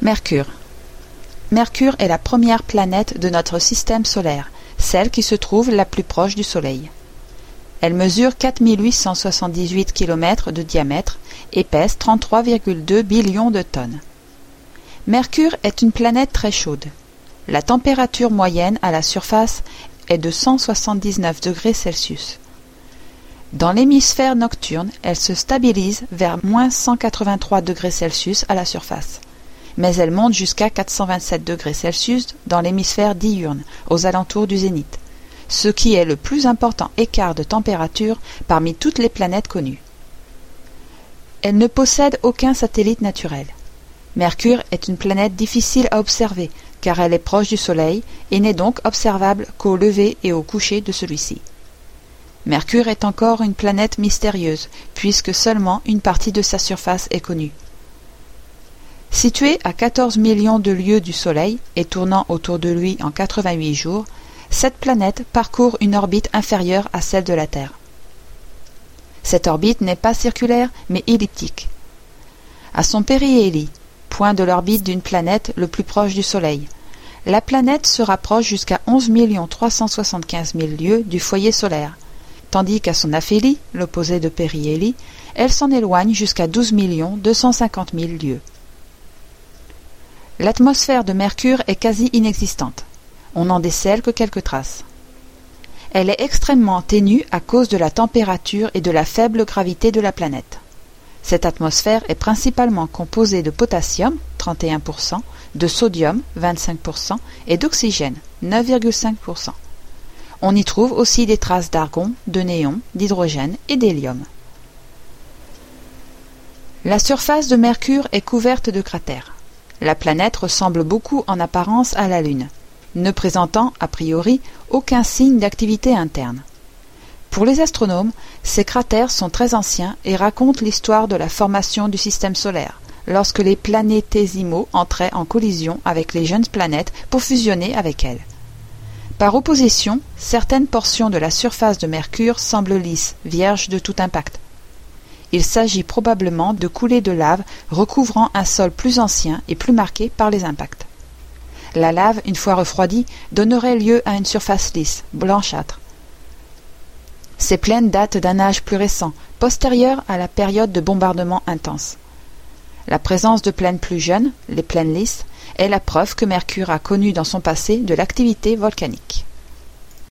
Mercure. Mercure est la première planète de notre système solaire, celle qui se trouve la plus proche du Soleil. Elle mesure 4878 km de diamètre et pèse 33,2 billions de tonnes. Mercure est une planète très chaude. La température moyenne à la surface est de 179 degrés Celsius. Dans l'hémisphère nocturne, elle se stabilise vers moins 183 degrés Celsius à la surface, mais elle monte jusqu'à 427 degrés Celsius dans l'hémisphère diurne, aux alentours du zénith, ce qui est le plus important écart de température parmi toutes les planètes connues. Elle ne possède aucun satellite naturel. Mercure est une planète difficile à observer car elle est proche du Soleil et n'est donc observable qu'au lever et au coucher de celui-ci. Mercure est encore une planète mystérieuse, puisque seulement une partie de sa surface est connue. Située à 14 millions de lieues du Soleil et tournant autour de lui en 88 jours, cette planète parcourt une orbite inférieure à celle de la Terre. Cette orbite n'est pas circulaire, mais elliptique. À son périhélie, point de l'orbite d'une planète le plus proche du Soleil, la planète se rapproche jusqu'à 11 375 000 lieues du foyer solaire, tandis qu'à son aphélie, l'opposé de périhélie, elle s'en éloigne jusqu'à 12 250 000 lieues. L'atmosphère de Mercure est quasi inexistante. On n'en décèle que quelques traces. Elle est extrêmement ténue à cause de la température et de la faible gravité de la planète. Cette atmosphère est principalement composée de potassium, 31%, de sodium, 25%, et d'oxygène, 9,5%. On y trouve aussi des traces d'argon, de néon, d'hydrogène et d'hélium. La surface de Mercure est couverte de cratères. La planète ressemble beaucoup en apparence à la Lune, ne présentant a priori aucun signe d'activité interne. Pour les astronomes, ces cratères sont très anciens et racontent l'histoire de la formation du système solaire, lorsque les planétésimaux entraient en collision avec les jeunes planètes pour fusionner avec elles. Par opposition, certaines portions de la surface de Mercure semblent lisses, vierges de tout impact. Il s'agit probablement de coulées de lave recouvrant un sol plus ancien et plus marqué par les impacts. La lave, une fois refroidie, donnerait lieu à une surface lisse, blanchâtre. Ces plaines datent d'un âge plus récent, postérieur à la période de bombardement intense. La présence de plaines plus jeunes, les plaines lisses, est la preuve que Mercure a connu dans son passé de l'activité volcanique.